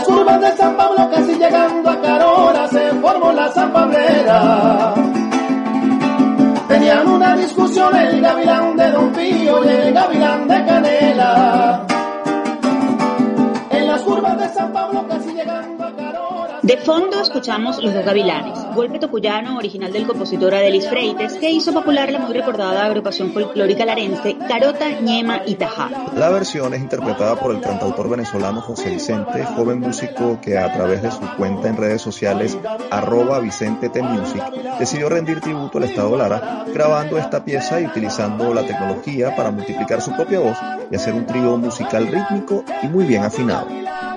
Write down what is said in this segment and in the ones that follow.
las curvas de San Pablo, casi llegando a Carora, se formó la Pablera. Tenían una discusión el gavilán de Don Pío y el gavilán de Canela. En las curvas de San Pablo, casi llegando a. De fondo escuchamos Los dos Gavilanes, golpe tocuyano original del compositor Adelis Freites, que hizo popular la muy recordada agrupación folclórica larense Carota, Ñema y Tajá. La versión es interpretada por el cantautor venezolano José Vicente, joven músico que a través de su cuenta en redes sociales arroba Vicente T Music decidió rendir tributo al Estado Lara, grabando esta pieza y utilizando la tecnología para multiplicar su propia voz y hacer un trío musical rítmico y muy bien afinado.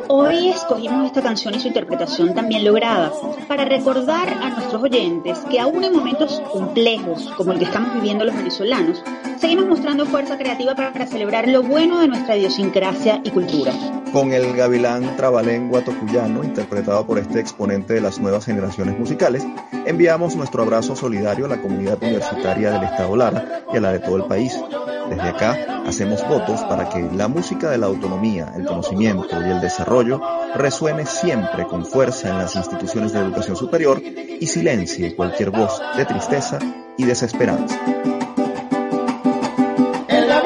Hoy escogimos esta canción y su interpretación también lograda para recordar a nuestros oyentes que aún en momentos complejos como el que estamos viviendo los venezolanos, seguimos mostrando fuerza creativa para celebrar lo bueno de nuestra idiosincrasia y cultura. Con el gavilán trabalengua tocuyano, interpretado por este exponente de las nuevas generaciones musicales, enviamos nuestro abrazo solidario a la comunidad universitaria del Estado Lara y a la de todo el país. Desde acá hacemos votos para que la música de la autonomía, el conocimiento y el desarrollo resuene siempre con fuerza en las instituciones de educación superior y silencie cualquier voz de tristeza y desesperanza. En la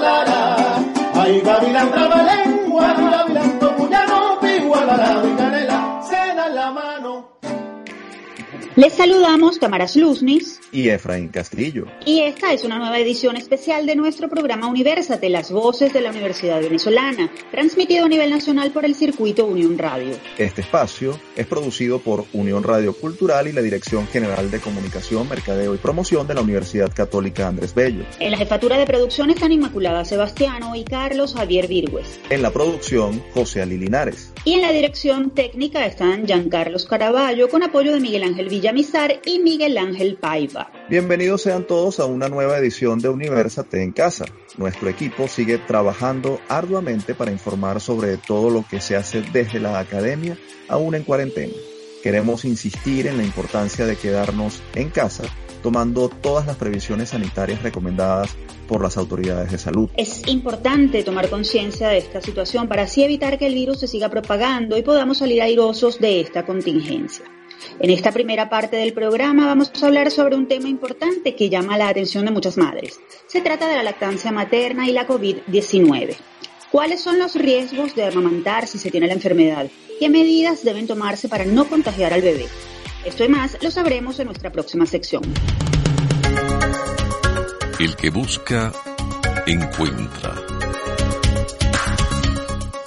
Lara. Les saludamos Tamaras Luznis Y Efraín Castillo. y esta es una nueva edición especial de nuestro programa Universate, las voces de la Universidad Venezolana, transmitido a nivel nacional por el circuito Unión Radio. Este espacio es producido por Unión Radio Cultural y la Dirección General de Comunicación, Mercadeo y Promoción de la Universidad Católica Andrés Bello. En la jefatura de producción están Inmaculada Sebastiano y Carlos Javier Virgües. En la producción, José Ali Linares. Y en la dirección técnica están Giancarlos Caraballo con apoyo de Miguel Ángel Villamizar y Miguel Ángel Paiva. Bienvenidos sean todos a una nueva edición de Universate en Casa. Nuestro equipo sigue trabajando arduamente para informar sobre todo lo que se hace desde la academia, aún en cuarentena. Queremos insistir en la importancia de quedarnos en casa, tomando todas las previsiones sanitarias recomendadas por las autoridades de salud. Es importante tomar conciencia de esta situación para así evitar que el virus se siga propagando y podamos salir airosos de esta contingencia. En esta primera parte del programa vamos a hablar sobre un tema importante que llama la atención de muchas madres. Se trata de la lactancia materna y la COVID-19. ¿Cuáles son los riesgos de amamantar si se tiene la enfermedad? ¿Qué medidas deben tomarse para no contagiar al bebé? Esto y más lo sabremos en nuestra próxima sección. El que busca, encuentra.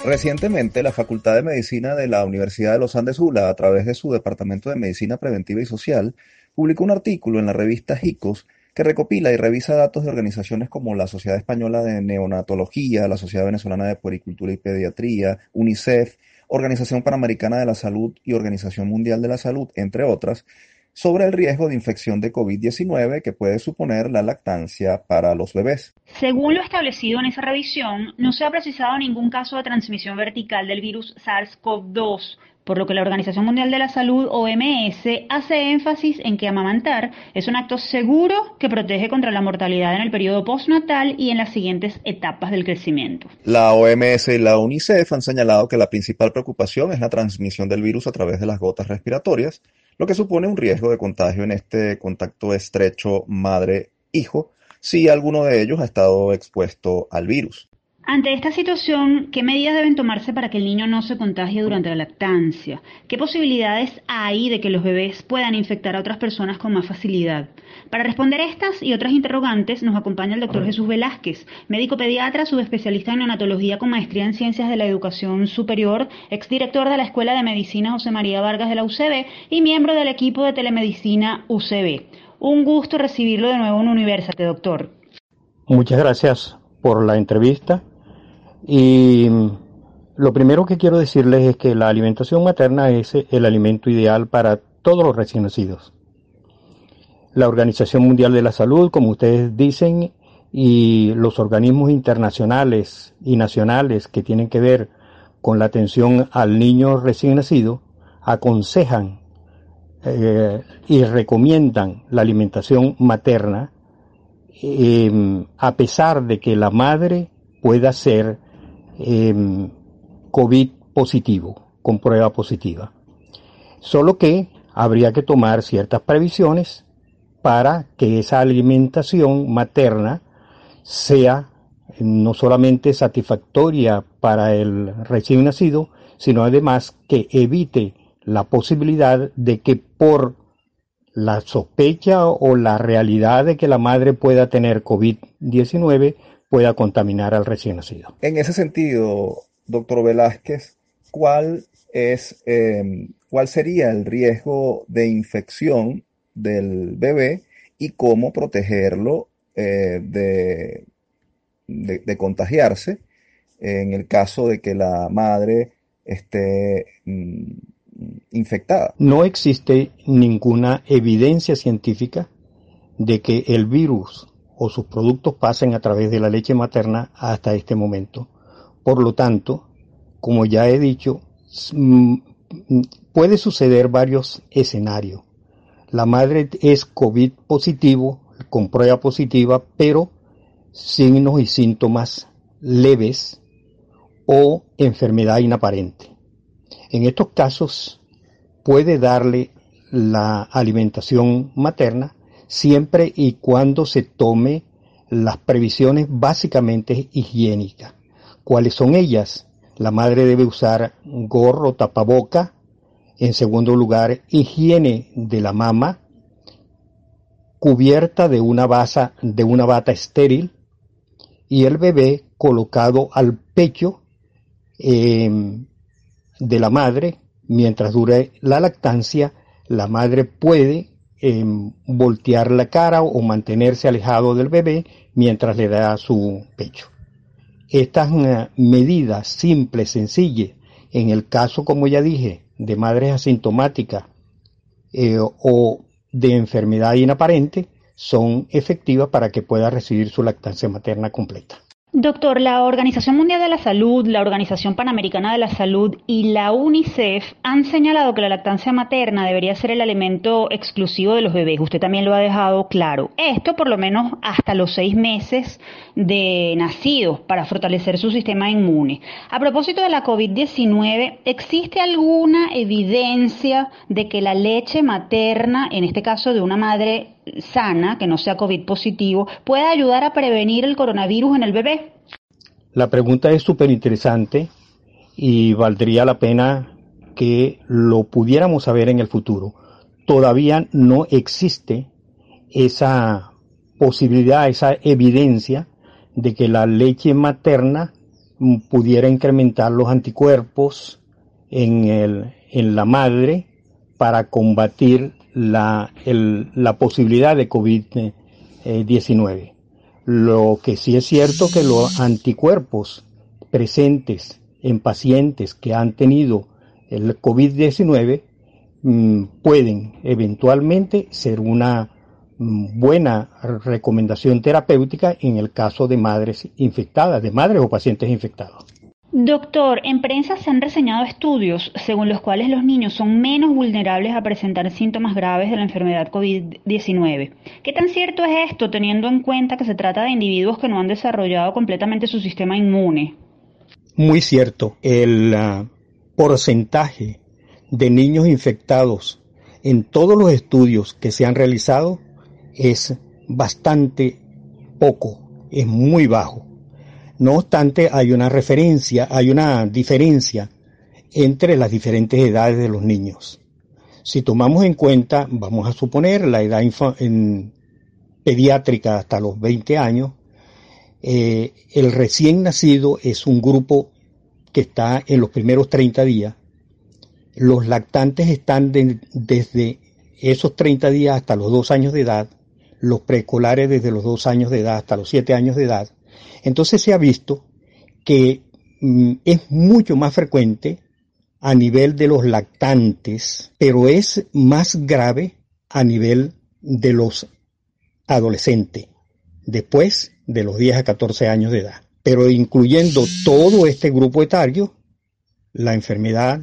Recientemente, la Facultad de Medicina de la Universidad de los Andes ULA, a través de su Departamento de Medicina Preventiva y Social, publicó un artículo en la revista JICOS que recopila y revisa datos de organizaciones como la Sociedad Española de Neonatología, la Sociedad Venezolana de Puericultura y Pediatría, UNICEF, Organización Panamericana de la Salud y Organización Mundial de la Salud, entre otras, sobre el riesgo de infección de COVID-19 que puede suponer la lactancia para los bebés. Según lo establecido en esa revisión, no se ha precisado ningún caso de transmisión vertical del virus SARS-CoV-2, por lo que la Organización Mundial de la Salud, OMS, hace énfasis en que amamantar es un acto seguro que protege contra la mortalidad en el periodo postnatal y en las siguientes etapas del crecimiento. La OMS y la UNICEF han señalado que la principal preocupación es la transmisión del virus a través de las gotas respiratorias, lo que supone un riesgo de contagio en este contacto estrecho madre-hijo si alguno de ellos ha estado expuesto al virus. Ante esta situación, ¿qué medidas deben tomarse para que el niño no se contagie durante la lactancia? ¿Qué posibilidades hay de que los bebés puedan infectar a otras personas con más facilidad? Para responder estas y otras interrogantes nos acompaña el doctor Jesús Velázquez, médico pediatra, subespecialista en neonatología con maestría en ciencias de la educación superior, exdirector de la Escuela de Medicina José María Vargas de la UCB y miembro del equipo de telemedicina UCB. Un gusto recibirlo de nuevo en Universate, doctor. Muchas gracias por la entrevista. Y lo primero que quiero decirles es que la alimentación materna es el alimento ideal para todos los recién nacidos. La Organización Mundial de la Salud, como ustedes dicen, y los organismos internacionales y nacionales que tienen que ver con la atención al niño recién nacido, aconsejan eh, y recomiendan la alimentación materna, em, a pesar de que la madre pueda ser em, COVID positivo, con prueba positiva. Solo que habría que tomar ciertas previsiones para que esa alimentación materna sea no solamente satisfactoria para el recién nacido, sino además que evite la posibilidad de que por la sospecha o la realidad de que la madre pueda tener COVID-19 pueda contaminar al recién nacido. En ese sentido, doctor Velázquez, ¿cuál es em, cuál sería el riesgo de infección del bebé y cómo protegerlo eh, de, de, contagiarse en el caso de que la madre esté mm, infectada. No existe ninguna evidencia científica de que el virus o sus productos pasen a través de la leche materna hasta este momento. Por lo tanto, como ya he dicho, puede suceder varios escenarios. La madre es COVID positivo, con prueba positiva, pero signos y síntomas leves o enfermedad inaparente. En estos casos puede darle la alimentación materna siempre y cuando se tome las previsiones básicamente higiénicas. ¿Cuáles son ellas? La madre debe usar gorro, tapaboca. En segundo lugar, higiene de la mama, cubierta de una, basa, de una bata estéril y el bebé colocado al pecho em, de la madre mientras dure la lactancia. La madre puede em, voltear la cara o mantenerse alejado del bebé mientras le da su pecho. Estas eh, medidas simples, sencillas, en el caso, como ya dije, de madres asintomáticas eh, o de enfermedad inaparente, son efectivas para que pueda recibir su lactancia materna completa. Doctor, la Organización Mundial de la Salud, la Organización Panamericana de la Salud y la UNICEF han señalado que la lactancia materna debería ser el alimento exclusivo de los bebés. Usted también lo ha dejado claro. Esto por lo menos hasta los seis meses de nacidos para fortalecer su sistema inmune. A propósito de la COVID-19, ¿existe alguna evidencia de que la leche materna, en este caso de una madre sana, que no sea COVID positivo, puede ayudar a prevenir el coronavirus en el bebé? La pregunta es súper interesante y valdría la pena que lo pudiéramos saber en el futuro. Todavía no existe esa posibilidad, esa evidencia de que la leche materna pudiera incrementar los anticuerpos en, el, en la madre para combatir la, la posibilidad de COVID-19. Lo que sí es cierto que los anticuerpos presentes en pacientes que han tenido el COVID-19 mm, pueden eventualmente ser una mm, buena recomendación terapéutica en el caso de madres infectadas, de madres o pacientes infectados. Doctor, en prensa se han reseñado estudios según los cuales los niños son menos vulnerables a presentar síntomas graves de la enfermedad COVID-19. ¿Qué tan cierto es esto teniendo en cuenta que se trata de individuos que no han desarrollado completamente su sistema inmune? Muy cierto. El ah, porcentaje de niños infectados en todos los estudios que se han realizado es bastante poco, es muy bajo. No obstante, hay una referencia, hay una diferencia entre las diferentes edades de los niños. Si tomamos en cuenta, vamos a suponer, la edad en pediátrica hasta los 20 años, eh, el recién nacido es un grupo que está en los primeros 30 días. Los lactantes están desde esos 30 días hasta los 2 años de edad, los preescolares desde los 2 años de edad hasta los 7 años de edad, entonces se ha visto que mm, es mucho más frecuente a nivel de los lactantes, pero es más grave a nivel de los adolescentes, después de los 10 a 14 años de edad. Pero incluyendo todo este grupo etario, la enfermedad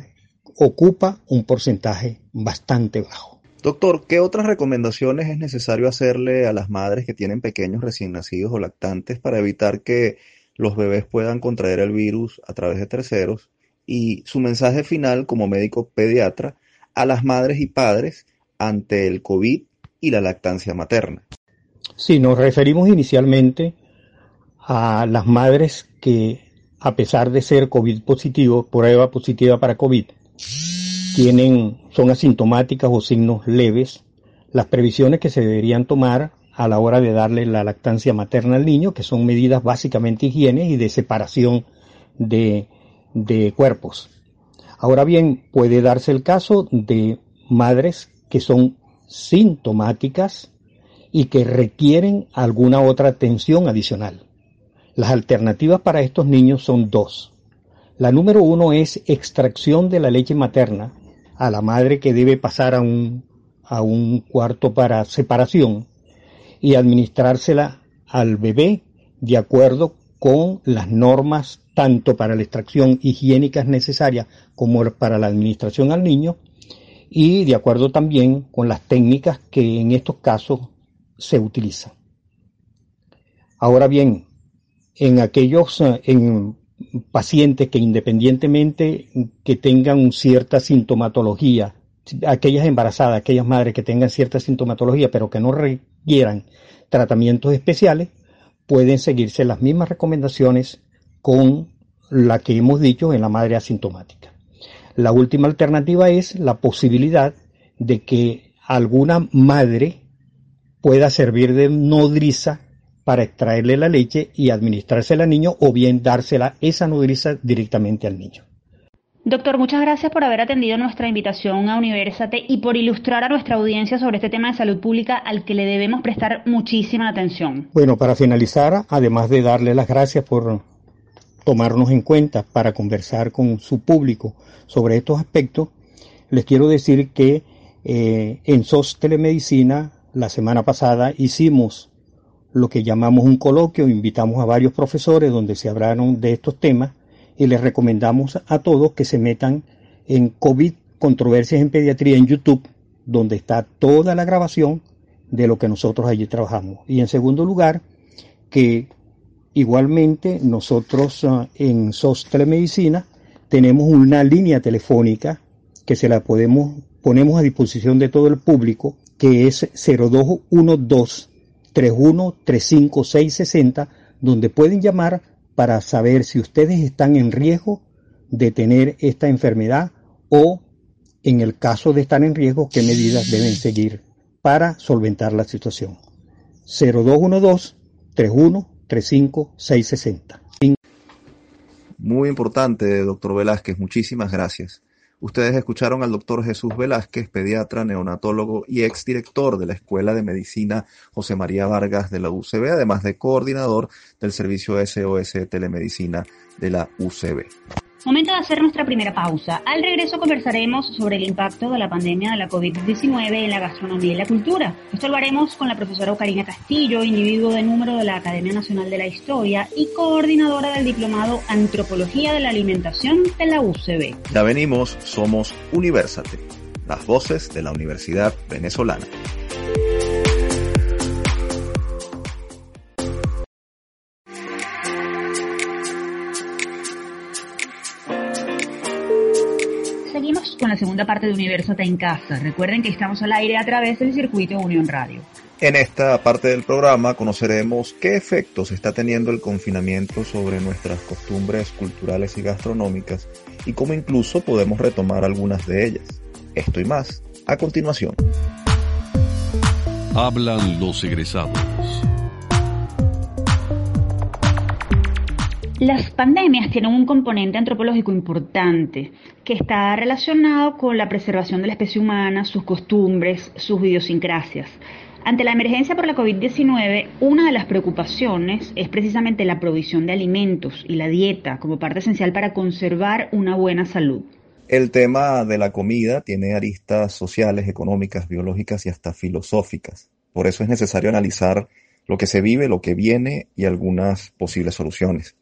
ocupa un porcentaje bastante bajo. Doctor, ¿qué otras recomendaciones es necesario hacerle a las madres que tienen pequeños recién nacidos o lactantes para evitar que los bebés puedan contraer el virus a través de terceros? Y su mensaje final como médico pediatra a las madres y padres ante el COVID y la lactancia materna. Sí, nos referimos inicialmente a las madres que, a pesar de ser COVID positivo, prueba positiva para COVID, tienen, son asintomáticas o signos leves, las previsiones que se deberían tomar a la hora de darle la lactancia materna al niño, que son medidas básicamente higiene y de separación de, de cuerpos. Ahora bien, puede darse el caso de madres que son sintomáticas y que requieren alguna otra atención adicional. Las alternativas para estos niños son dos. La número uno es extracción de la leche materna a la madre que debe pasar a un, a un cuarto para separación y administrársela al bebé de acuerdo con las normas tanto para la extracción higiénica necesarias como para la administración al niño y de acuerdo también con las técnicas que en estos casos se utilizan. Ahora bien, en aquellos eh, en pacientes que independientemente que tengan cierta sintomatología, aquellas embarazadas, aquellas madres que tengan cierta sintomatología pero que no requieran tratamientos especiales, pueden seguirse las mismas recomendaciones con la que hemos dicho en la madre asintomática. La última alternativa es la posibilidad de que alguna madre pueda servir de nodriza para extraerle la leche y administrársela al niño o bien dársela esa nodriza directamente al niño. Doctor, muchas gracias por haber atendido nuestra invitación a Universate y por ilustrar a nuestra audiencia sobre este tema de salud pública al que le debemos prestar muchísima atención. Bueno, para finalizar, además de darle las gracias por tomarnos en cuenta para conversar con su público sobre estos aspectos, les quiero decir que eh, en SOS Telemedicina la semana pasada hicimos lo que llamamos un coloquio, invitamos a varios profesores donde se hablaron de estos temas y les recomendamos a todos que se metan en COVID Controversias en Pediatría en YouTube, donde está toda la grabación de lo que nosotros allí trabajamos. Y en segundo lugar, que Igualmente, nosotros ah, en SOS Telemedicina tenemos una línea telefónica que se la podemos ponemos a disposición de todo el público, que es 0212 3135660, donde pueden llamar para saber si ustedes están en riesgo de tener esta enfermedad o, en el caso de estar en riesgo, qué medidas deben seguir para solventar la situación. 0212 31 35660. Muy importante, doctor Velázquez. Muchísimas gracias. Ustedes escucharon al doctor Jesús Velázquez, pediatra, neonatólogo y exdirector de la Escuela de Medicina José María Vargas de la UCB, además de coordinador del servicio SOS Telemedicina de la UCB. Momento de hacer nuestra primera pausa. Al regreso conversaremos sobre el impacto de la pandemia de la COVID-19 en la gastronomía y la cultura. Esto lo haremos con la profesora Ocarina Castillo, individuo de número de la Academia Nacional de la Historia y coordinadora del diplomado Antropología de la Alimentación de la UCB. Ya venimos, somos Universate, las voces de la Universidad Venezolana. La segunda parte de Universo en Casa. Recuerden que estamos al aire a través del circuito Unión Radio. En esta parte del programa conoceremos qué efectos está teniendo el confinamiento sobre nuestras costumbres culturales y gastronómicas y cómo incluso podemos retomar algunas de ellas. Esto y más, a continuación. Hablan los egresados. Las pandemias tienen un componente antropológico importante que está relacionado con la preservación de la especie humana, sus costumbres, sus idiosincrasias. Ante la emergencia por la COVID-19, una de las preocupaciones es precisamente la provisión de alimentos y la dieta como parte esencial para conservar una buena salud. El tema de la comida tiene aristas sociales, económicas, biológicas y hasta filosóficas. Por eso es necesario analizar lo que se vive, lo que viene y algunas posibles soluciones.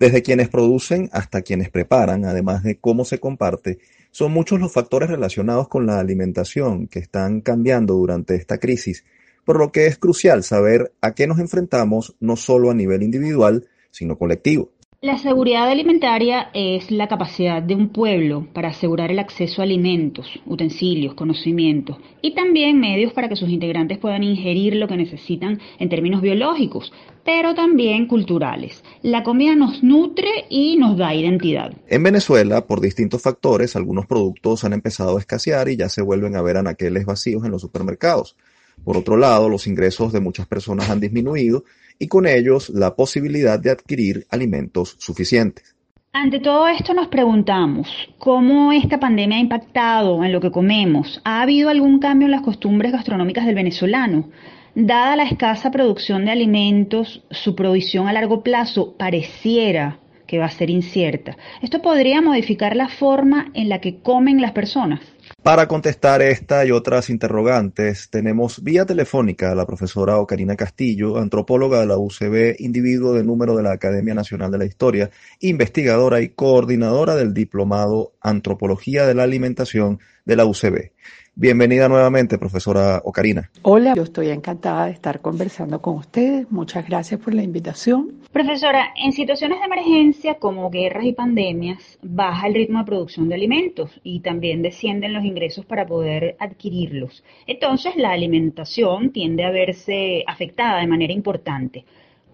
Desde quienes producen hasta quienes preparan, además de cómo se comparte, Son muchos los factores relacionados con la alimentación que están cambiando durante esta crisis, por lo que es crucial saber a qué nos enfrentamos no solo a nivel individual, sino colectivo. La seguridad alimentaria es la capacidad de un pueblo para asegurar el acceso a alimentos, utensilios, conocimientos y también medios para que sus integrantes puedan ingerir lo que necesitan en términos biológicos, pero también culturales. La comida nos nutre y nos da identidad. En Venezuela, por distintos factores, algunos productos han empezado a escasear y ya se vuelven a ver anaqueles vacíos en los supermercados. Por otro lado, los ingresos de muchas personas han disminuido y con ellos la posibilidad de adquirir alimentos suficientes. Ante todo esto nos preguntamos, ¿cómo esta pandemia ha impactado en lo que comemos? ¿Ha habido algún cambio en las costumbres gastronómicas del venezolano? Dada la escasa producción de alimentos, su provisión a largo plazo pareciera que va a ser incierta. ¿Esto podría modificar la forma en la que comen las personas? Para contestar esta y otras interrogantes, tenemos vía telefónica a la profesora Ocarina Castillo, antropóloga de la UCB, individuo de número de la Academia Nacional de la Historia, investigadora y coordinadora del Diplomado Antropología de la Alimentación de la UCB. Bienvenida nuevamente, profesora Ocarina. Hola, yo estoy encantada de estar conversando con ustedes. Muchas gracias por la invitación. Profesora, en situaciones de emergencia como guerras y pandemias, baja el ritmo de producción de alimentos y también descienden los ingresos para poder adquirirlos. Entonces, la alimentación tiende a verse afectada de manera importante.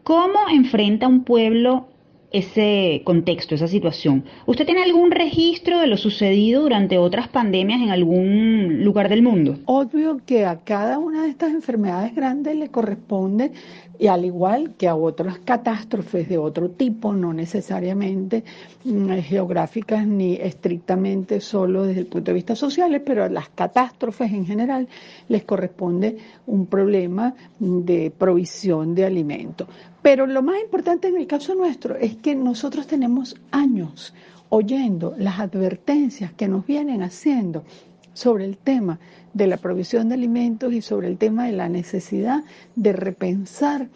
¿Cómo enfrenta un pueblo ese contexto, esa situación. ¿Usted tiene algún registro de lo sucedido durante otras pandemias en algún lugar del mundo? Obvio que a cada una de estas enfermedades grandes le corresponde y al igual que a otras catástrofes de otro tipo, no necesariamente mm, geográficas ni estrictamente solo desde el punto de vista social, pero a las catástrofes en general les corresponde un problema de provisión de alimentos. Pero lo más importante en el caso nuestro es que nosotros tenemos años oyendo las advertencias que nos vienen haciendo sobre el tema de la provisión de alimentos y sobre el tema de la necesidad de repensar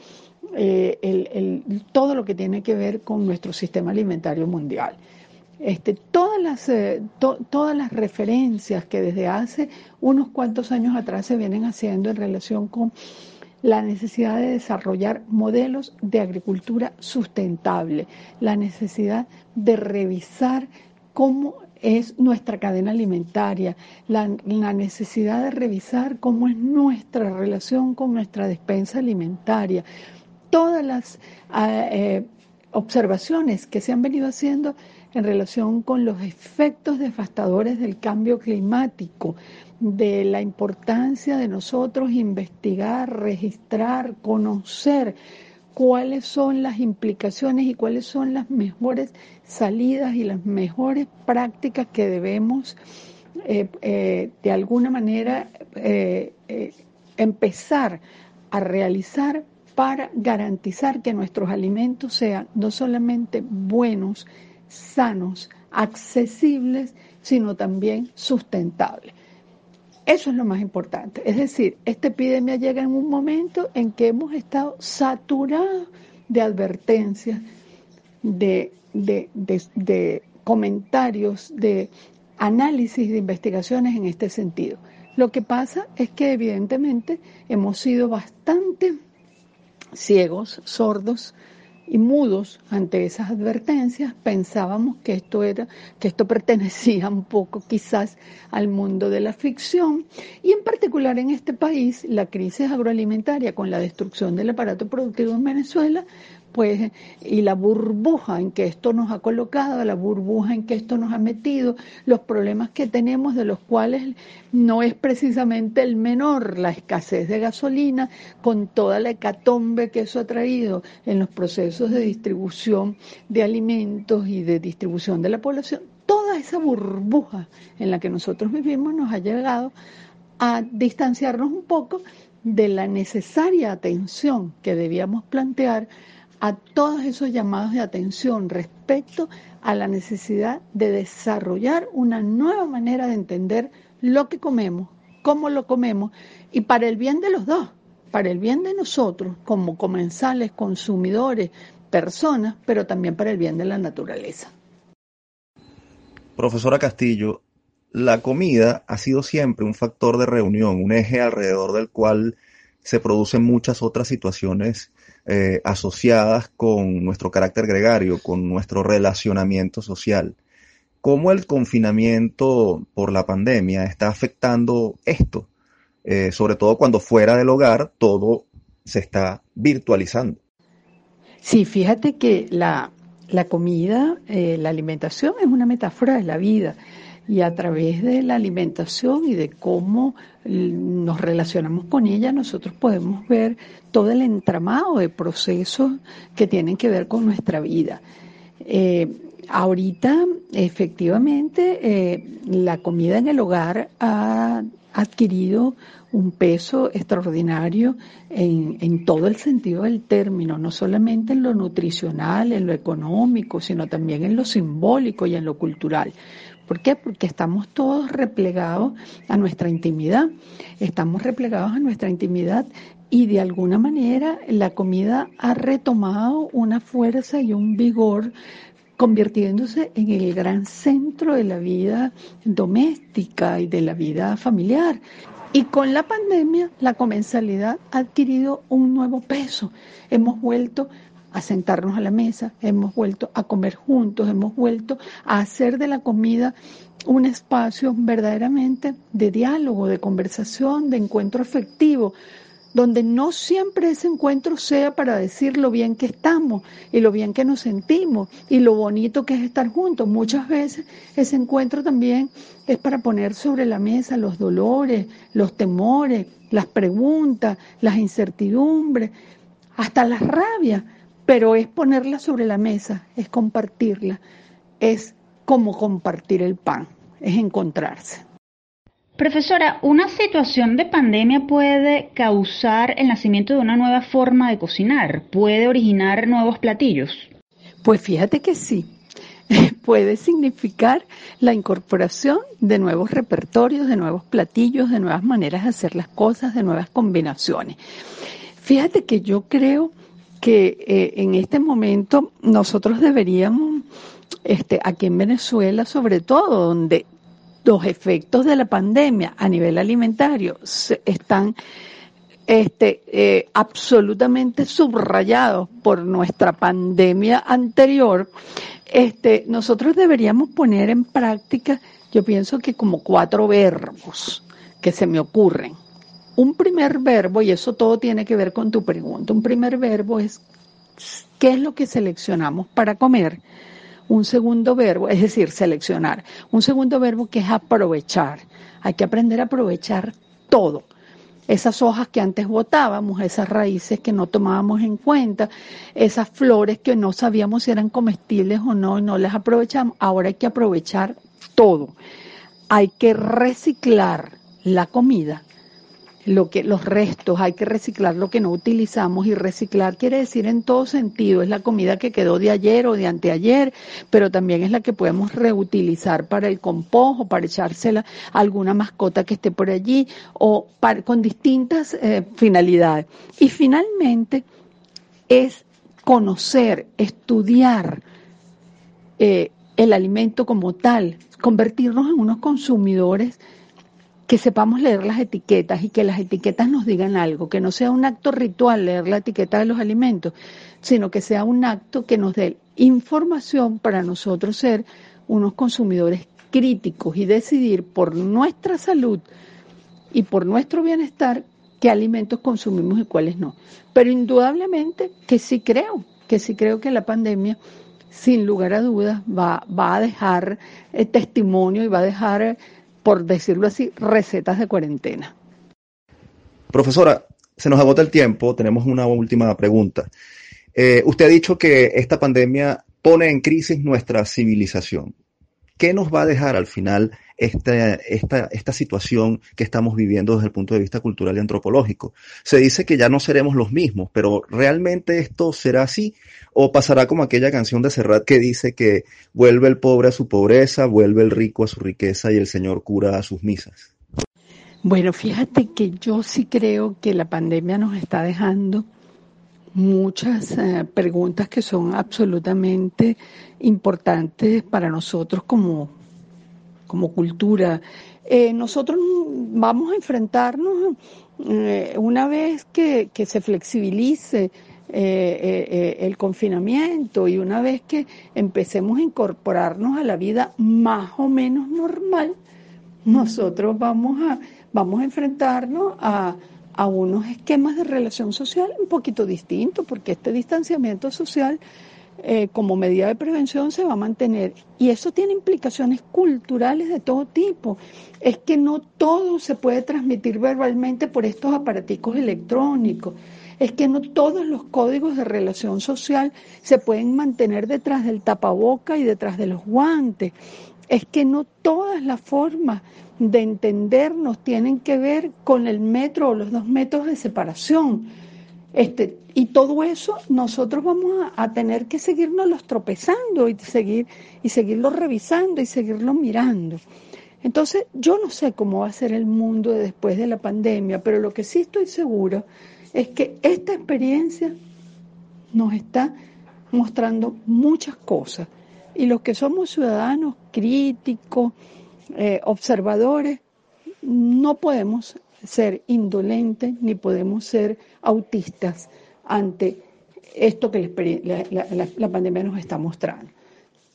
eh, todo lo que tiene que ver con nuestro sistema alimentario mundial. Este, todas, las, eh, todas las referencias que desde hace unos cuantos años atrás se vienen haciendo en relación con la necesidad de desarrollar modelos de agricultura sustentable, la necesidad de revisar cómo es nuestra cadena alimentaria, la, necesidad de revisar cómo es nuestra relación con nuestra despensa alimentaria, todas las ah, eh, observaciones que se han venido haciendo en relación con los efectos devastadores del cambio climático, de la importancia de nosotros investigar, registrar, conocer cuáles son las implicaciones y cuáles son las mejores salidas y las mejores prácticas que debemos eh, eh, de alguna manera eh, empezar a realizar para garantizar que nuestros alimentos sean no solamente buenos, sanos, accesibles, sino también sustentables. Eso es lo más importante. Es decir, esta epidemia llega en un momento en que hemos estado saturados de advertencias, de, de, comentarios, de análisis, de investigaciones en este sentido. Lo que pasa es que evidentemente hemos sido bastante ciegos, sordos, y mudos ante esas advertencias, pensábamos que esto era, que esto pertenecía un poco quizás al mundo de la ficción, y en particular en este país, la crisis agroalimentaria con la destrucción del aparato productivo en Venezuela pues, y la burbuja en que esto nos ha colocado, la burbuja en que esto nos ha metido, los problemas que tenemos de los cuales no es precisamente el menor, la escasez de gasolina, con toda la hecatombe que eso ha traído en los procesos de distribución de alimentos y de distribución de la población, toda esa burbuja en la que nosotros vivimos nos ha llegado a distanciarnos un poco de la necesaria atención que debíamos plantear a todos esos llamados de atención respecto a la necesidad de desarrollar una nueva manera de entender lo que comemos, cómo lo comemos y para el bien de los dos, para el bien de nosotros como comensales, consumidores, personas, pero también para el bien de la naturaleza. Profesora Castillo, la comida ha sido siempre un factor de reunión, un eje alrededor del cual se producen muchas otras situaciones eh, asociadas con nuestro carácter gregario, con nuestro relacionamiento social. ¿Cómo el confinamiento por la pandemia está afectando esto? Eh, sobre todo cuando fuera del hogar todo se está virtualizando. Sí, fíjate que la, comida, eh, la alimentación es una metáfora de la vida y a través de la alimentación y de cómo nos relacionamos con ella, nosotros podemos ver todo el entramado de procesos que tienen que ver con nuestra vida. Eh, ahorita, efectivamente, eh, la comida en el hogar ha adquirido un peso extraordinario en, en, todo el sentido del término, no solamente en lo nutricional, en lo económico, sino también en lo simbólico y en lo cultural. ¿Por qué? Porque estamos todos replegados a nuestra intimidad, estamos replegados a nuestra intimidad y de alguna manera la comida ha retomado una fuerza y un vigor convirtiéndose en el gran centro de la vida doméstica y de la vida familiar. Y con la pandemia, la comensalidad ha adquirido un nuevo peso. Hemos vuelto a sentarnos a la mesa, hemos vuelto a comer juntos, hemos vuelto a hacer de la comida un espacio verdaderamente de diálogo, de conversación, de encuentro afectivo, donde no siempre ese encuentro sea para decir lo bien que estamos y lo bien que nos sentimos y lo bonito que es estar juntos. Muchas veces ese encuentro también es para poner sobre la mesa los dolores, los temores, las preguntas, las incertidumbres, hasta las rabias pero es ponerla sobre la mesa, es compartirla, es como compartir el pan, es encontrarse. Profesora, ¿una situación de pandemia puede causar el nacimiento de una nueva forma de cocinar? ¿Puede originar nuevos platillos? Pues fíjate que sí. Puede significar la incorporación de nuevos repertorios, de nuevos platillos, de nuevas maneras de hacer las cosas, de nuevas combinaciones. Fíjate que yo creo que eh, en este momento nosotros deberíamos, este, aquí en Venezuela sobre todo, donde los efectos de la pandemia a nivel alimentario están este, eh, absolutamente subrayados por nuestra pandemia anterior, este, nosotros deberíamos poner en práctica, yo pienso que como cuatro verbos que se me ocurren. Un primer verbo, y eso todo tiene que ver con tu pregunta, un primer verbo es qué es lo que seleccionamos para comer. Un segundo verbo, es decir, seleccionar. Un segundo verbo que es aprovechar. Hay que aprender a aprovechar todo. Esas hojas que antes botábamos, esas raíces que no tomábamos en cuenta, esas flores que no sabíamos si eran comestibles o no y no las aprovechamos, ahora hay que aprovechar todo. Hay que reciclar la comida lo que los restos, hay que reciclar lo que no utilizamos y reciclar quiere decir en todo sentido, es la comida que quedó de ayer o de anteayer, pero también es la que podemos reutilizar para el compost o para echársela a alguna mascota que esté por allí o con distintas eh, finalidades. Y finalmente es conocer, estudiar eh, el alimento como tal, convertirnos en unos consumidores que sepamos leer las etiquetas y que las etiquetas nos digan algo, que no sea un acto ritual leer la etiqueta de los alimentos, sino que sea un acto que nos dé información para nosotros ser unos consumidores críticos y decidir por nuestra salud y por nuestro bienestar qué alimentos consumimos y cuáles no. Pero indudablemente que sí creo, que sí creo que la pandemia sin lugar a dudas va, va a dejar eh, testimonio y va a dejar por decirlo así, recetas de cuarentena. Profesora, se nos agota el tiempo, tenemos una última pregunta. Eh, usted ha dicho que esta pandemia pone en crisis nuestra civilización. ¿Qué nos va a dejar al final esta, esta, esta situación que estamos viviendo desde el punto de vista cultural y antropológico? Se dice que ya no seremos los mismos, pero ¿realmente esto será así? ¿O pasará como aquella canción de Serrat que dice que vuelve el pobre a su pobreza, vuelve el rico a su riqueza y el Señor cura a sus misas? Bueno, fíjate que yo sí creo que la pandemia nos está dejando muchas eh, preguntas que son absolutamente importantes para nosotros como, como cultura. Eh, nosotros vamos a enfrentarnos eh, una vez que, se flexibilice eh, el confinamiento y una vez que empecemos a incorporarnos a la vida más o menos normal, nosotros vamos a, vamos a enfrentarnos a, a unos esquemas de relación social un poquito distintos, porque este distanciamiento social eh, como medida de prevención se va a mantener. Y eso tiene implicaciones culturales de todo tipo. Es que no todo se puede transmitir verbalmente por estos aparaticos electrónicos. Es que no todos los códigos de relación social se pueden mantener detrás del tapaboca y detrás de los guantes. Es que no todas las formas de entendernos tienen que ver con el metro o los dos metros de separación este, y todo eso nosotros vamos a, tener que seguirnos los tropezando y seguir y seguirlo revisando y seguirlo mirando. Entonces, yo no sé cómo va a ser el mundo después de la pandemia, pero lo que sí estoy seguro es que esta experiencia nos está mostrando muchas cosas. Y los que somos ciudadanos críticos, eh, observadores, no podemos ser indolentes ni podemos ser autistas ante esto que la, pandemia nos está mostrando.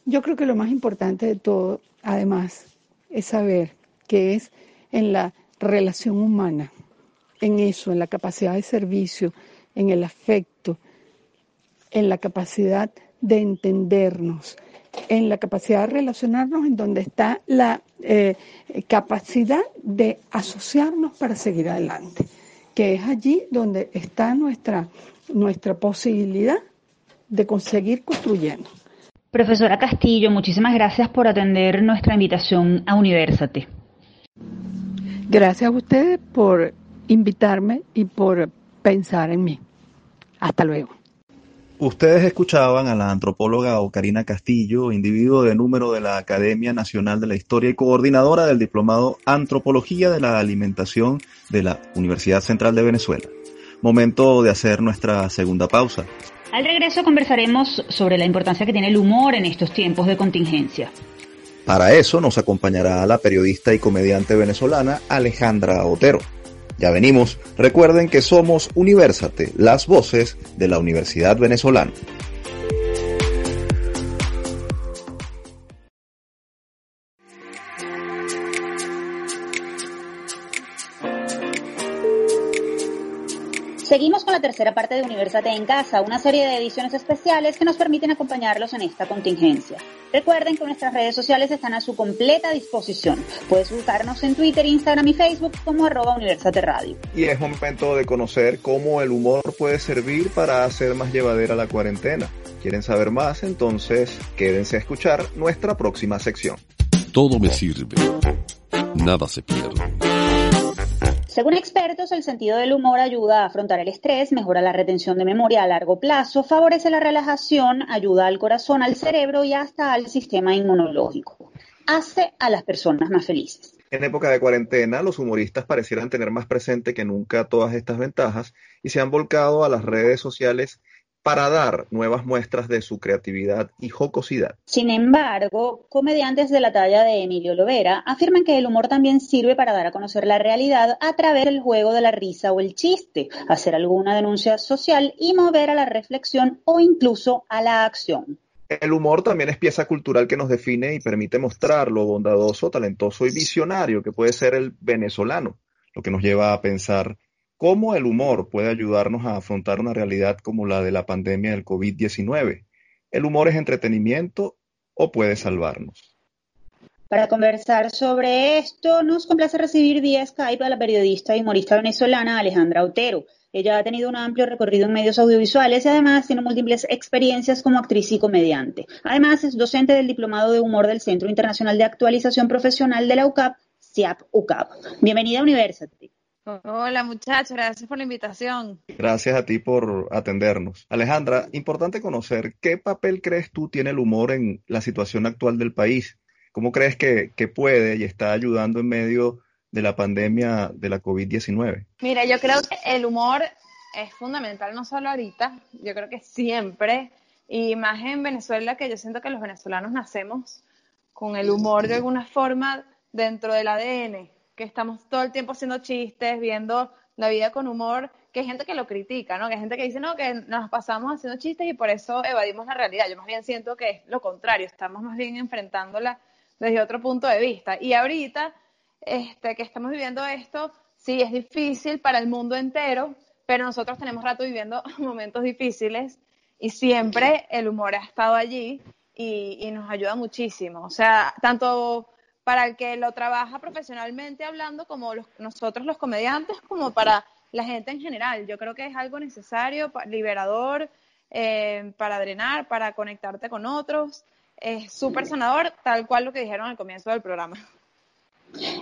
Yo creo que lo más importante de todo, además, es saber que es en la relación humana, en eso, en la capacidad de servicio, en el afecto, en la capacidad de entendernos, en la capacidad de relacionarnos, en donde está la eh, capacidad de asociarnos para seguir adelante, que es allí donde está nuestra, nuestra posibilidad de conseguir construyendo. Profesora Castillo, muchísimas gracias por atender nuestra invitación a Universate. Gracias a ustedes por invitarme y por pensar en mí. Hasta luego. Ustedes escuchaban a la antropóloga Ocarina Castillo, individuo de número de la Academia Nacional de la Historia y coordinadora del Diplomado Antropología de la Alimentación de la Universidad Central de Venezuela. Momento de hacer nuestra segunda pausa. Al regreso conversaremos sobre la importancia que tiene el humor en estos tiempos de contingencia. Para eso nos acompañará la periodista y comediante venezolana Alejandra Otero. Ya venimos. Recuerden que somos Universate, las voces de la Universidad Venezolana. Seguimos con la tercera parte de Universate en Casa, una serie de ediciones especiales que nos permiten acompañarlos en esta contingencia. Recuerden que nuestras redes sociales están a su completa disposición. Puedes buscarnos en Twitter, Instagram y Facebook como arroba Universate Radio. Y es momento de conocer cómo el humor puede servir para hacer más llevadera la cuarentena. ¿Quieren saber más? Entonces quédense a escuchar nuestra próxima sección. Todo me sirve. Nada se pierde. Según expertos, el sentido del humor ayuda a afrontar el estrés, mejora la retención de memoria a largo plazo, favorece la relajación, ayuda al corazón, al cerebro y hasta al sistema inmunológico. Hace a las personas más felices. En época de cuarentena, los humoristas parecieran tener más presente que nunca todas estas ventajas y se han volcado a las redes sociales para dar nuevas muestras de su creatividad y jocosidad. Sin embargo, comediantes de la talla de Emilio Lovera afirman que el humor también sirve para dar a conocer la realidad a través del juego de la risa o el chiste, hacer alguna denuncia social y mover a la reflexión o incluso a la acción. El humor también es pieza cultural que nos define y permite mostrar lo bondadoso, talentoso y visionario que puede ser el venezolano, lo que nos lleva a pensar ¿Cómo el humor puede ayudarnos a afrontar una realidad como la de la pandemia del COVID-19? ¿El humor es entretenimiento o puede salvarnos? Para conversar sobre esto, nos complace recibir vía Skype a la periodista y humorista venezolana Alejandra Otero. Ella ha tenido un amplio recorrido en medios audiovisuales y además tiene múltiples experiencias como actriz y comediante. Además, es docente del Diplomado de Humor del Centro Internacional de Actualización Profesional de la UCAP, CIAP-UCAP. Bienvenida a University. Hola muchachos, gracias por la invitación. Gracias a ti por atendernos. Alejandra, importante conocer qué papel crees tú tiene el humor en la situación actual del país. ¿Cómo crees que, puede y está ayudando en medio de la pandemia de la COVID-19? Mira, yo creo que el humor es fundamental no solo ahorita, yo creo que siempre, y más en Venezuela, que yo siento que los venezolanos nacemos con el humor de alguna forma dentro del ADN, que estamos todo el tiempo haciendo chistes, viendo la vida con humor, que hay gente que lo critica, ¿no? Que hay gente que dice, no, que nos pasamos haciendo chistes y por eso evadimos la realidad. Yo más bien siento que es lo contrario, estamos más bien enfrentándola desde otro punto de vista. Y ahorita, este, que estamos viviendo esto, sí, es difícil para el mundo entero, pero nosotros tenemos rato viviendo momentos difíciles y siempre el humor ha estado allí y, nos ayuda muchísimo. O sea, tanto para el que lo trabaja profesionalmente hablando como nosotros los comediantes, como para la gente en general. Yo creo que es algo necesario, liberador, eh, para drenar, para conectarte con otros. Es súper sanador, tal cual lo que dijeron al comienzo del programa.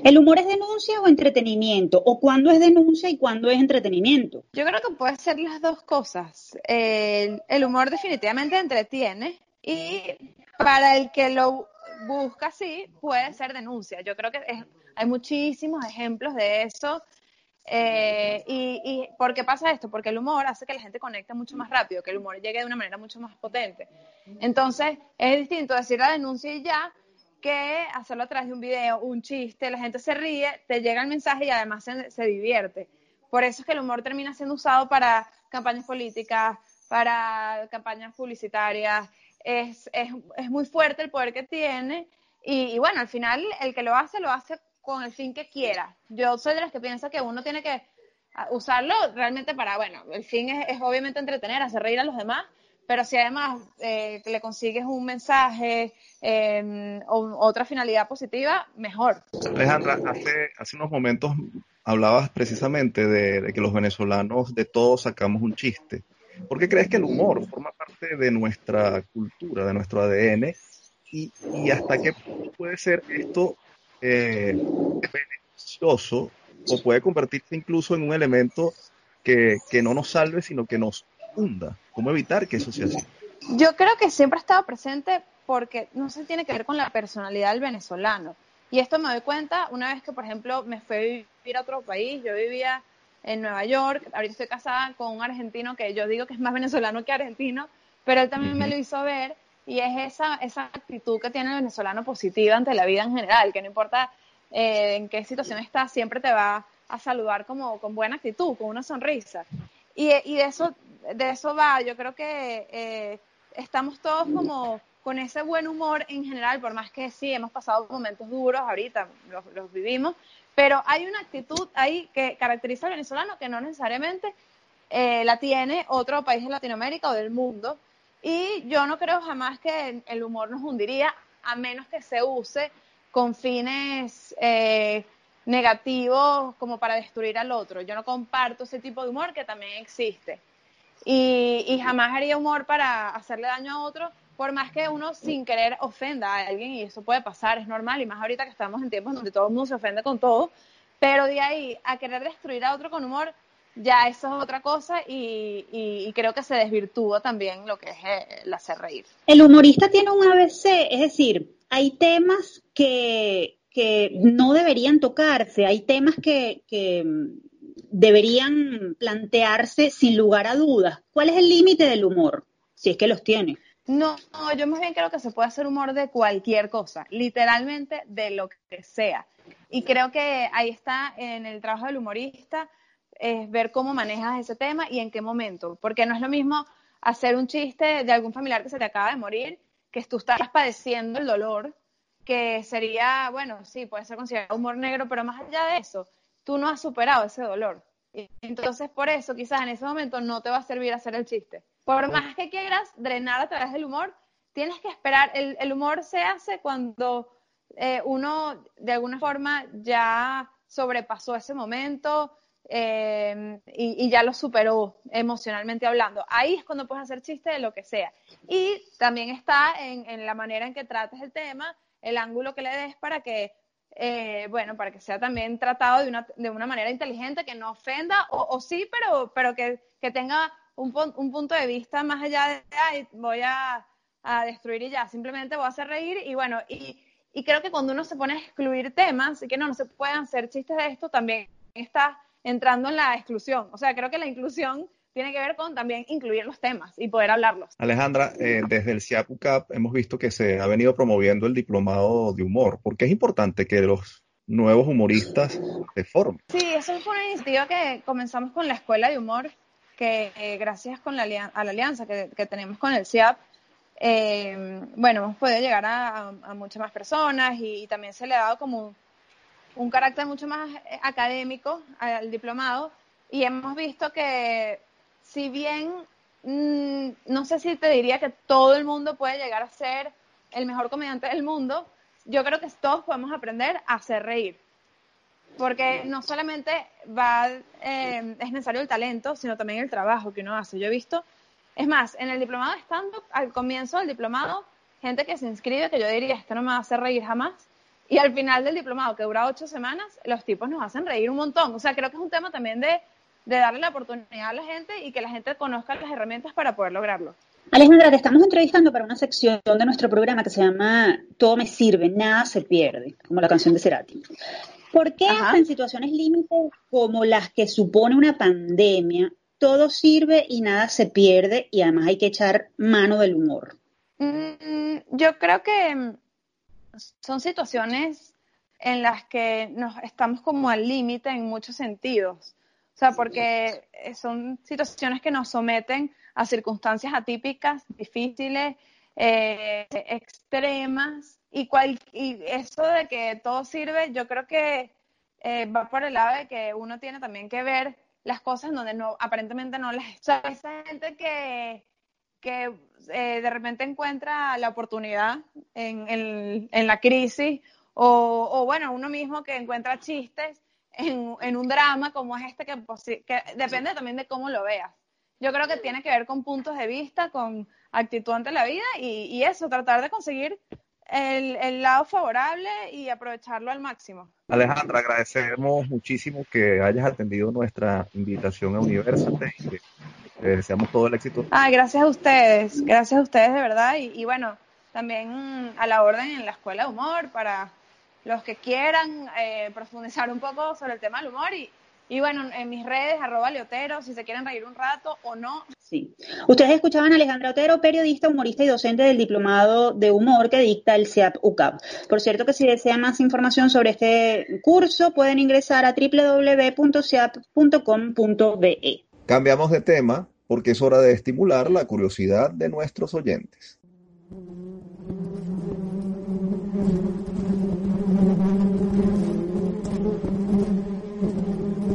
¿El humor es denuncia o entretenimiento? ¿O cuándo es denuncia y cuándo es entretenimiento? Yo creo que puede ser las dos cosas. El, el humor definitivamente entretiene y para el que lo busca así, puede ser denuncia. Yo creo que hay muchísimos ejemplos de eso. Eh, y, y, ¿por qué pasa esto? Porque el humor hace que la gente conecte mucho más rápido, que el humor llegue de una manera mucho más potente. Entonces, es distinto decir la denuncia y ya que hacerlo a través de un video, un chiste, la gente se ríe, te llega el mensaje y además se divierte. Por eso es que el humor termina siendo usado para campañas políticas, para campañas publicitarias. Es, es, es muy fuerte el poder que tiene y, bueno, al final el que lo hace, lo hace con el fin que quiera. Yo soy de las que piensa que uno tiene que ah, usarlo realmente para, bueno, el fin es, obviamente entretener, hacer reír a los demás, pero si además eh, le consigues un mensaje eh, o otra finalidad positiva, mejor. Alejandra, hace, hace unos momentos hablabas precisamente de, que los venezolanos de todos sacamos un chiste. ¿Por qué crees que el humor forma parte de nuestra cultura, de nuestro ADN? ¿Y, y hasta qué puede ser esto eh, beneficioso o puede convertirse incluso en un elemento que, que no nos salve, sino que nos hunda? ¿Cómo evitar que eso sea así? Yo creo que siempre ha estado presente porque no se tiene que ver con la personalidad del venezolano. Y esto me doy cuenta una vez que, por ejemplo, me fui a vivir a otro país. Yo vivía en Nueva York, ahorita estoy casada con un argentino que yo digo que es más venezolano que argentino, pero él también me lo hizo ver y es esa, esa actitud que tiene el venezolano positiva ante la vida en general, que no importa eh, en qué situación estás, siempre te va a saludar como con buena actitud, con una sonrisa. Y, y de eso de eso va. Yo creo que eh, estamos todos como con ese buen humor en general, por más que sí, hemos pasado momentos duros ahorita, los, vivimos, pero hay una actitud ahí que caracteriza al venezolano que no necesariamente eh, la tiene otro país de Latinoamérica o del mundo. Y yo no creo jamás que el humor nos hundiría, a menos que se use con fines eh, negativos como para destruir al otro. Yo no comparto ese tipo de humor que también existe y, jamás haría humor para hacerle daño a otro, por más que uno sin querer ofenda a alguien, y eso puede pasar, es normal, y más ahorita que estamos en tiempos donde todo el mundo se ofende con todo, pero de ahí a querer destruir a otro con humor, ya eso es otra cosa y, creo que se desvirtúa también lo que es eh, el hacer reír. El humorista tiene un ABC, es decir, hay temas que, que no deberían tocarse, hay temas que, que deberían plantearse sin lugar a dudas. ¿Cuál es el límite del humor? Si es que los tiene. No, yo más bien creo que se puede hacer humor de cualquier cosa, literalmente de lo que sea. Y creo que ahí está en el trabajo del humorista, es ver cómo manejas ese tema y en qué momento. Porque no es lo mismo hacer un chiste de algún familiar que se te acaba de morir, que tú estás padeciendo el dolor, que sería, bueno, sí, puede ser considerado humor negro, pero más allá de eso, tú no has superado ese dolor. Entonces, por eso, quizás en ese momento no te va a servir hacer el chiste. Por más que quieras drenar a través del humor, tienes que esperar. El, humor se hace cuando eh, uno, de alguna forma, ya sobrepasó ese momento eh, y, ya lo superó emocionalmente hablando. Ahí es cuando puedes hacer chiste de lo que sea. Y también está en, en la manera en que trates el tema, el ángulo que le des para que eh, bueno, para que sea también tratado de una, de una manera inteligente, que no ofenda, o, sí, pero, pero que, que tenga un, un, punto de vista más allá de, ay, voy a, a, destruir y ya, simplemente voy a hacer reír y bueno, y, y creo que cuando uno se pone a excluir temas y que no, no se pueden hacer chistes de esto, también está entrando en la exclusión. O sea, creo que la inclusión tiene que ver con también incluir los temas y poder hablarlos. Alejandra, eh, desde el CIAPUCAP hemos visto que se ha venido promoviendo el diplomado de humor. ¿Por qué es importante que los nuevos humoristas se formen? Sí, eso fue una iniciativa que comenzamos con la Escuela de Humor, que eh, gracias con la, a la alianza que, tenemos con el CIAP, eh, bueno, hemos podido llegar a, muchas más personas y, también se le ha dado como un carácter mucho más académico al diplomado y hemos visto que si bien mm, no sé si te diría que todo el mundo puede llegar a ser el mejor comediante del mundo, yo creo que todos podemos aprender a hacer reír. Porque no solamente va, eh, es necesario el talento, sino también el trabajo que uno hace. Yo he visto, es más, en el diplomado de stand-up, al comienzo del diplomado, gente que se inscribe que yo diría, esto no me va a hacer reír jamás. Y al final del diplomado, que dura ocho semanas, los tipos nos hacen reír un montón. O sea, creo que es un tema también de de darle la oportunidad a la gente y que la gente conozca las herramientas para poder lograrlo. Alejandra, te estamos entrevistando para una sección de nuestro programa que se llama Todo me sirve, nada se pierde, como la canción de Cerati. ¿Por qué en situaciones límites como las que supone una pandemia, todo sirve y nada se pierde y además hay que echar mano del humor? Mm, yo creo que son situaciones en las que nos estamos como al límite en muchos sentidos. O sea, porque eh, son situaciones que nos someten a circunstancias atípicas, difíciles, eh, extremas, y, cual, y eso de que todo sirve, yo creo que eh, va por el lado de que uno tiene también que ver las cosas donde no aparentemente no las... O sea, esa gente que, que de repente encuentra la oportunidad en, en, en la crisis, o, o bueno, uno mismo que encuentra chistes en, un drama como es este, que, que depende también de cómo lo veas. Yo creo que tiene que ver con puntos de vista, con actitud ante la vida y, eso, tratar de conseguir el, lado favorable y aprovecharlo al máximo. Alejandra, agradecemos muchísimo que hayas atendido nuestra invitación a Universate y te deseamos todo el éxito. Ah, gracias a ustedes, gracias a ustedes de verdad y, y bueno, también a la orden en la Escuela de Humor para los que quieran eh, profundizar un poco sobre el tema del humor y, y bueno, en mis redes, arroba Leotero, si se quieren reír un rato o no. Sí. Ustedes escuchaban a Alejandra Otero, periodista, humorista y docente del diplomado de humor que dicta el CEAP UCAP. Por cierto que si desean más información sobre este curso, pueden ingresar a www.ceap.com.be. Cambiamos de tema porque es hora de estimular la curiosidad de nuestros oyentes.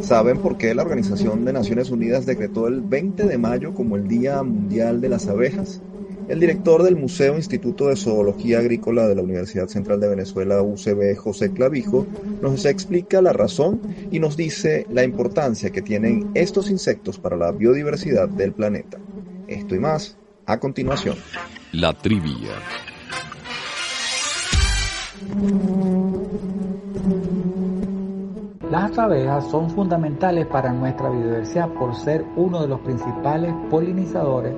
¿Saben por qué la Organización de Naciones Unidas decretó el 20 de mayo como el Día Mundial de las Abejas? El director del Museo Instituto de Zoología Agrícola de la Universidad Central de Venezuela, UCB, José Clavijo, nos explica la razón y nos dice la importancia que tienen estos insectos para la biodiversidad del planeta. Esto y más a continuación. La trivia. Las abejas son fundamentales para nuestra biodiversidad por ser uno de los principales polinizadores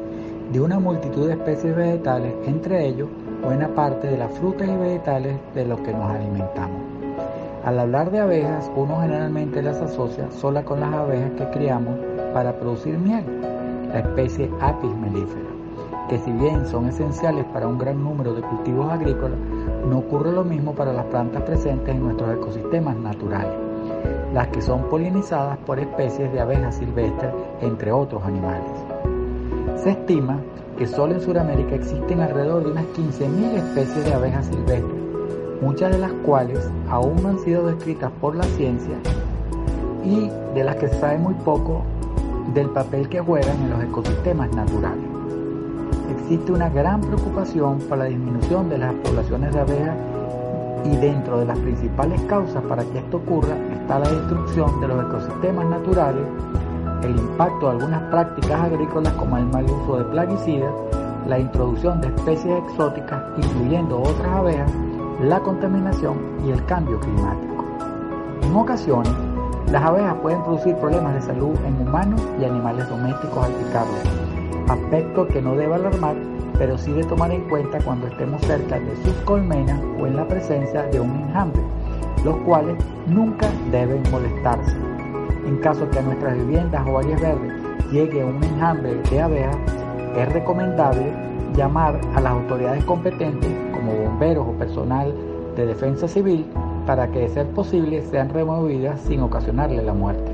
de una multitud de especies vegetales, entre ellos buena parte de las frutas y vegetales de los que nos alimentamos. Al hablar de abejas, uno generalmente las asocia sola con las abejas que criamos para producir miel, la especie Apis mellifera, que si bien son esenciales para un gran número de cultivos agrícolas, no ocurre lo mismo para las plantas presentes en nuestros ecosistemas naturales las que son polinizadas por especies de abejas silvestres, entre otros animales. Se estima que solo en Sudamérica existen alrededor de unas 15.000 especies de abejas silvestres, muchas de las cuales aún no han sido descritas por la ciencia y de las que se sabe muy poco del papel que juegan en los ecosistemas naturales. Existe una gran preocupación por la disminución de las poblaciones de abejas y dentro de las principales causas para que esto ocurra está la destrucción de los ecosistemas naturales, el impacto de algunas prácticas agrícolas como el mal uso de plaguicidas, la introducción de especies exóticas, incluyendo otras abejas, la contaminación y el cambio climático. En ocasiones, las abejas pueden producir problemas de salud en humanos y animales domésticos al picarlas, aspecto que no debe alarmar pero sí de tomar en cuenta cuando estemos cerca de sus colmenas o en la presencia de un enjambre, los cuales nunca deben molestarse. En caso que a nuestras viviendas o áreas verdes llegue un enjambre de abejas, es recomendable llamar a las autoridades competentes como bomberos o personal de defensa civil para que de ser posible sean removidas sin ocasionarle la muerte.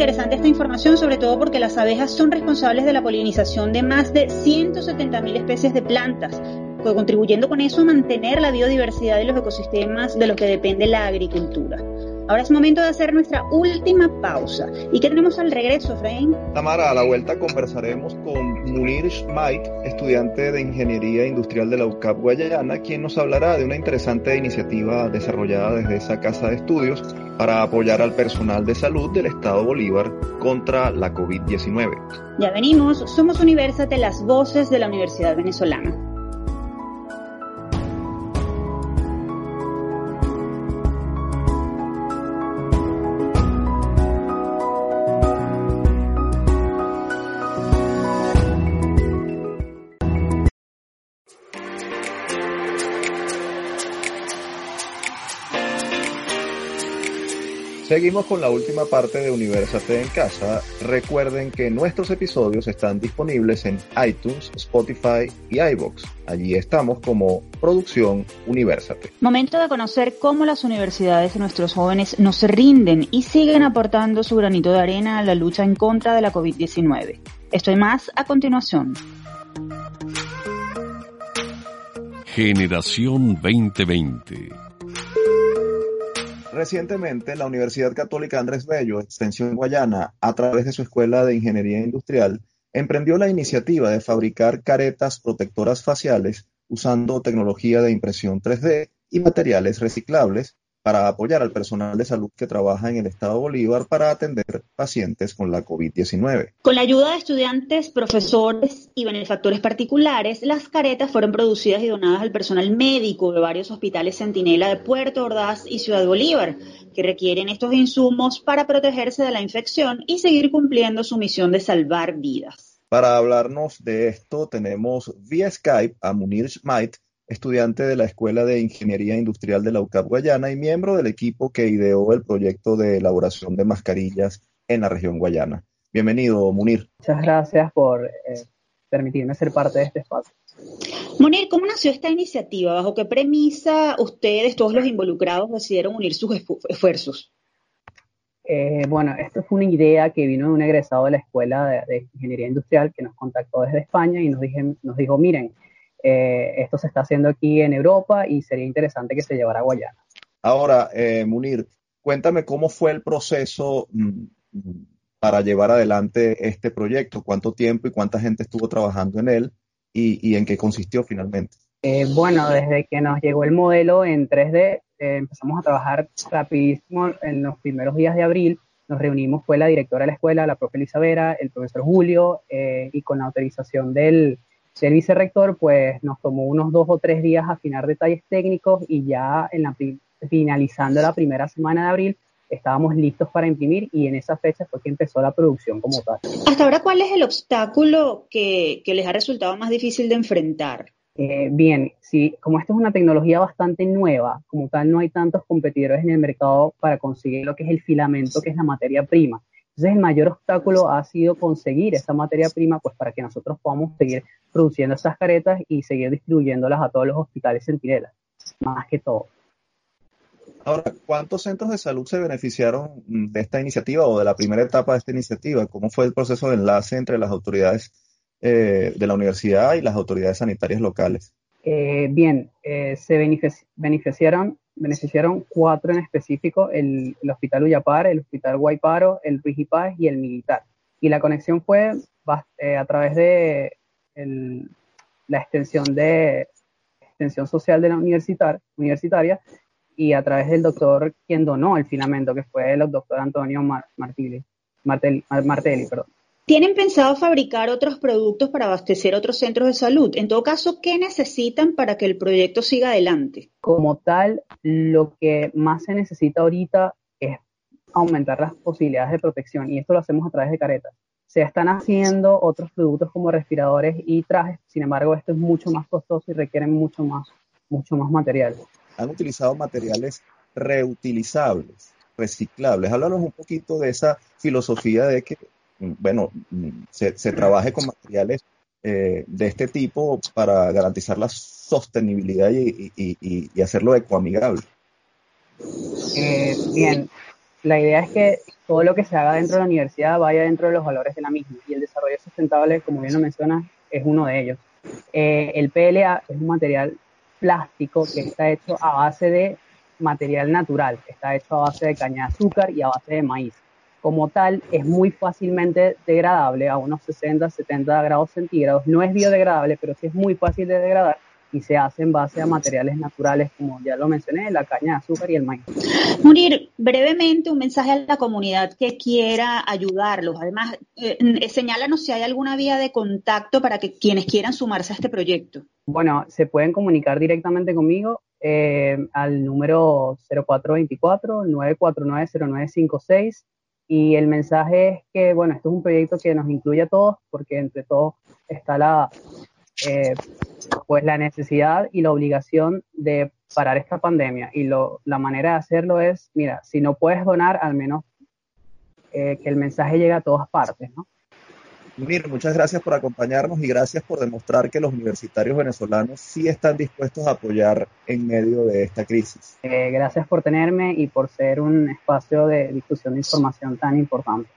Interesante esta información, sobre todo porque las abejas son responsables de la polinización de más de 170.000 especies de plantas, contribuyendo con eso a mantener la biodiversidad de los ecosistemas de los que depende la agricultura. Ahora es momento de hacer nuestra última pausa. ¿Y qué tenemos al regreso, Efraín? Tamara, a la vuelta conversaremos con Munir Schmait, estudiante de Ingeniería Industrial de la UCAP Guayana, quien nos hablará de una interesante iniciativa desarrollada desde esa casa de estudios para apoyar al personal de salud del Estado Bolívar contra la COVID-19. Ya venimos, somos Universate, las voces de la Universidad Venezolana. Seguimos con la última parte de Universate en Casa. Recuerden que nuestros episodios están disponibles en iTunes, Spotify y iBox. Allí estamos como Producción Universate. Momento de conocer cómo las universidades de nuestros jóvenes no se rinden y siguen aportando su granito de arena a la lucha en contra de la COVID-19. Esto y más a continuación. Generación 2020 Recientemente, la Universidad Católica Andrés Bello, Extensión Guayana, a través de su Escuela de Ingeniería Industrial, emprendió la iniciativa de fabricar caretas protectoras faciales usando tecnología de impresión 3D y materiales reciclables para apoyar al personal de salud que trabaja en el Estado Bolívar para atender pacientes con la COVID-19. Con la ayuda de estudiantes, profesores y benefactores particulares, las caretas fueron producidas y donadas al personal médico de varios hospitales Centinela de Puerto Ordaz y Ciudad Bolívar, que requieren estos insumos para protegerse de la infección y seguir cumpliendo su misión de salvar vidas. Para hablarnos de esto, tenemos vía Skype a Munir Schmait, estudiante de la Escuela de Ingeniería Industrial de la UCAP Guayana y miembro del equipo que ideó el proyecto de elaboración de mascarillas en la región guayana. Bienvenido, Munir. Muchas gracias por eh, permitirme ser parte de este espacio. Munir, ¿cómo nació esta iniciativa? ¿Bajo qué premisa ustedes, todos los involucrados, decidieron unir sus esfuerzos? Eh, bueno, esto fue una idea que vino de un egresado de la Escuela de, Ingeniería Industrial que nos contactó desde España y nos, nos dijo, miren, eh, esto se está haciendo aquí en Europa y sería interesante que se llevara a Guayana. Ahora, eh, Munir, cuéntame cómo fue el proceso mm, para llevar adelante este proyecto, cuánto tiempo y cuánta gente estuvo trabajando en él y, en qué consistió finalmente. Eh, bueno, desde que nos llegó el modelo en 3D, empezamos a trabajar rapidísimo en los primeros días de abril. Nos reunimos, fue la directora de la escuela, la profe Elisabera, el profesor Julio, y con la autorización del, el vicerrector, pues nos tomó unos dos o tres días afinar detalles técnicos y ya en la, finalizando la primera semana de abril estábamos listos para imprimir y en esa fecha fue que empezó la producción como tal. Hasta ahora, ¿cuál es el obstáculo que, les ha resultado más difícil de enfrentar? Eh, bien, sí, como esto es una tecnología bastante nueva, como tal no hay tantos competidores en el mercado para conseguir lo que es el filamento, que es la materia prima. Entonces el mayor obstáculo ha sido conseguir esa materia prima pues para que nosotros podamos seguir produciendo esas caretas y seguir distribuyéndolas a todos los hospitales centinelas, más que todo. Ahora, ¿cuántos centros de salud se beneficiaron de esta iniciativa o de la primera etapa de esta iniciativa? ¿Cómo fue el proceso de enlace entre las autoridades eh, de la universidad y las autoridades sanitarias locales? Eh, bien, eh, se beneficiaron beneficiaron cuatro en específico, el, Hospital Uyapar, el Hospital Guayparo, el Ruiz y el Militar. Y la conexión fue eh, a través de la extensión de extensión social de la universitar, universitaria y a través del doctor quien donó el filamento, que fue el doctor Antonio Martelli, Martelli. ¿Tienen pensado fabricar otros productos para abastecer otros centros de salud? En todo caso, ¿qué necesitan para que el proyecto siga adelante? Como tal, lo que más se necesita ahorita es aumentar las posibilidades de protección y esto lo hacemos a través de caretas. Se están haciendo otros productos como respiradores y trajes, sin embargo, esto es mucho más costoso y requiere mucho más, mucho más material. Han utilizado materiales reutilizables, reciclables. Háblanos un poquito de esa filosofía de que, bueno, se, trabaje con materiales eh, de este tipo para garantizar la sostenibilidad y, hacerlo ecoamigable. Eh, bien, la idea es que todo lo que se haga dentro de la universidad vaya dentro de los valores de la misma y el desarrollo sustentable, como bien lo mencionas, es uno de ellos. Eh, el PLA es un material plástico que está hecho a base de material natural, está hecho a base de caña de azúcar y a base de maíz. Como tal, es muy fácilmente degradable a unos 60, 70 grados centígrados. No es biodegradable, pero sí es muy fácil de degradar y se hace en base a materiales naturales, como ya lo mencioné, la caña de azúcar y el maíz. Munir, brevemente un mensaje a la comunidad que quiera ayudarlos. Además, eh, señálanos si hay alguna vía de contacto para que quienes quieran sumarse a este proyecto. Bueno, se pueden comunicar directamente conmigo eh, al número 0424-949-0956 y el mensaje es que, bueno, esto es un proyecto que nos incluye a todos porque entre todos está la eh, pues la necesidad y la obligación de parar esta pandemia. Y lo, la manera de hacerlo es, mira, si no puedes donar, al menos eh, que el mensaje llegue a todas partes, ¿no? Mir, muchas gracias por acompañarnos y gracias por demostrar que los universitarios venezolanos sí están dispuestos a apoyar en medio de esta crisis. Eh, gracias por tenerme y por ser un espacio de difusión de información tan importante.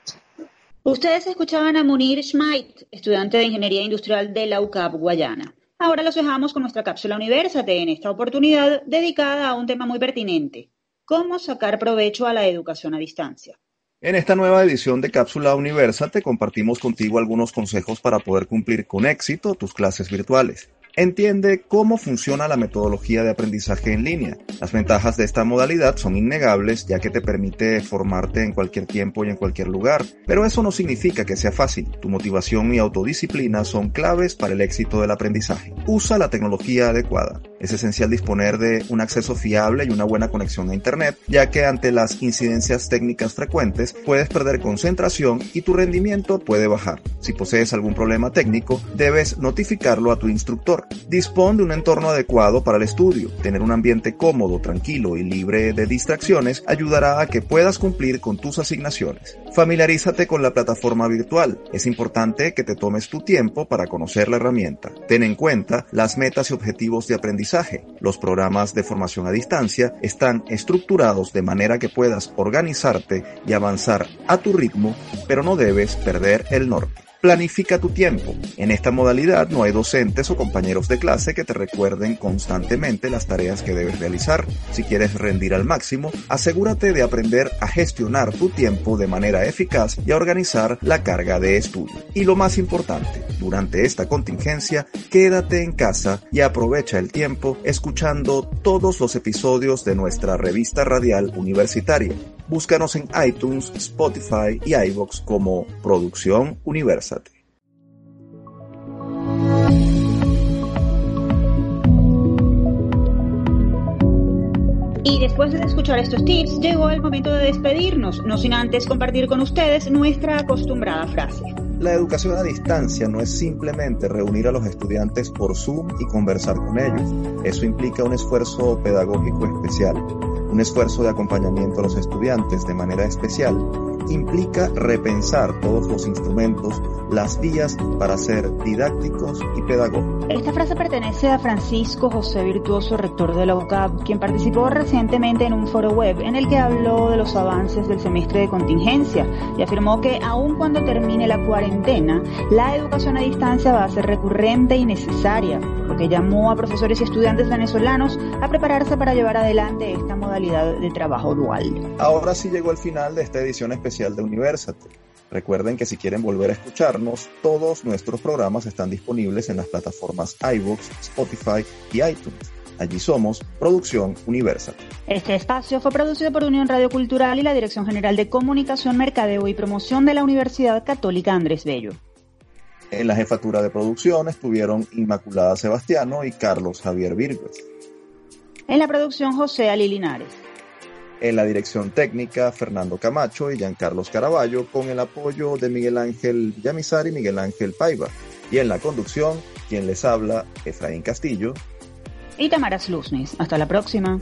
Ustedes escuchaban a Munir Schmeit, estudiante de Ingeniería Industrial de la UCAP Guayana. Ahora los dejamos con nuestra cápsula Universate, en esta oportunidad dedicada a un tema muy pertinente, cómo sacar provecho a la educación a distancia. En esta nueva edición de Cápsula Universate compartimos contigo algunos consejos para poder cumplir con éxito tus clases virtuales. Entiende cómo funciona la metodología de aprendizaje en línea. Las ventajas de esta modalidad son innegables ya que te permite formarte en cualquier tiempo y en cualquier lugar, pero eso no significa que sea fácil. Tu motivación y autodisciplina son claves para el éxito del aprendizaje. Usa la tecnología adecuada. Es esencial disponer de un acceso fiable y una buena conexión a Internet, ya que ante las incidencias técnicas frecuentes puedes perder concentración y tu rendimiento puede bajar. Si posees algún problema técnico, debes notificarlo a tu instructor Dispón de un entorno adecuado para el estudio. Tener un ambiente cómodo, tranquilo y libre de distracciones ayudará a que puedas cumplir con tus asignaciones. Familiarízate con la plataforma virtual. Es importante que te tomes tu tiempo para conocer la herramienta. Ten en cuenta las metas y objetivos de aprendizaje. Los programas de formación a distancia están estructurados de manera que puedas organizarte y avanzar a tu ritmo, pero no debes perder el norte. Planifica tu tiempo. En esta modalidad no hay docentes o compañeros de clase que te recuerden constantemente las tareas que debes realizar. Si quieres rendir al máximo, asegúrate de aprender a gestionar tu tiempo de manera eficaz y a organizar la carga de estudio. Y lo más importante, durante esta contingencia, quédate en casa y aprovecha el tiempo escuchando todos los episodios de nuestra revista radial universitaria. Búscanos en iTunes, Spotify y iVoox como Producción Universate. Y después de escuchar estos tips, llegó el momento de despedirnos, no sin antes compartir con ustedes nuestra acostumbrada frase. La educación a distancia no es simplemente reunir a los estudiantes por Zoom y conversar con ellos. Eso implica un esfuerzo pedagógico especial un esfuerzo de acompañamiento a los estudiantes de manera especial implica repensar todos los instrumentos, las vías para ser didácticos y pedagógicos. Esta frase pertenece a Francisco José Virtuoso, rector de la UCAP, quien participó recientemente en un foro web en el que habló de los avances del semestre de contingencia y afirmó que aun cuando termine la cuarentena, la educación a distancia va a ser recurrente y necesaria, lo que llamó a profesores y estudiantes venezolanos a prepararse para llevar adelante esta modalidad de trabajo dual. Ahora sí llegó el final de esta edición especial de Universate. Recuerden que si quieren volver a escucharnos, todos nuestros programas están disponibles en las plataformas iVoox, Spotify y iTunes. Allí somos, Producción Universal. Este espacio fue producido por Unión Radio Cultural y la Dirección General de Comunicación, Mercadeo y Promoción de la Universidad Católica Andrés Bello. En la jefatura de producción estuvieron Inmaculada Sebastiano y Carlos Javier Virgües. En la producción, José Ali Linares. En la dirección técnica, Fernando Camacho y Giancarlos Caraballo, con el apoyo de Miguel Ángel Yamizar y Miguel Ángel Paiva. Y en la conducción, quien les habla, Efraín Castillo y Tamara Slusnis. Hasta la próxima.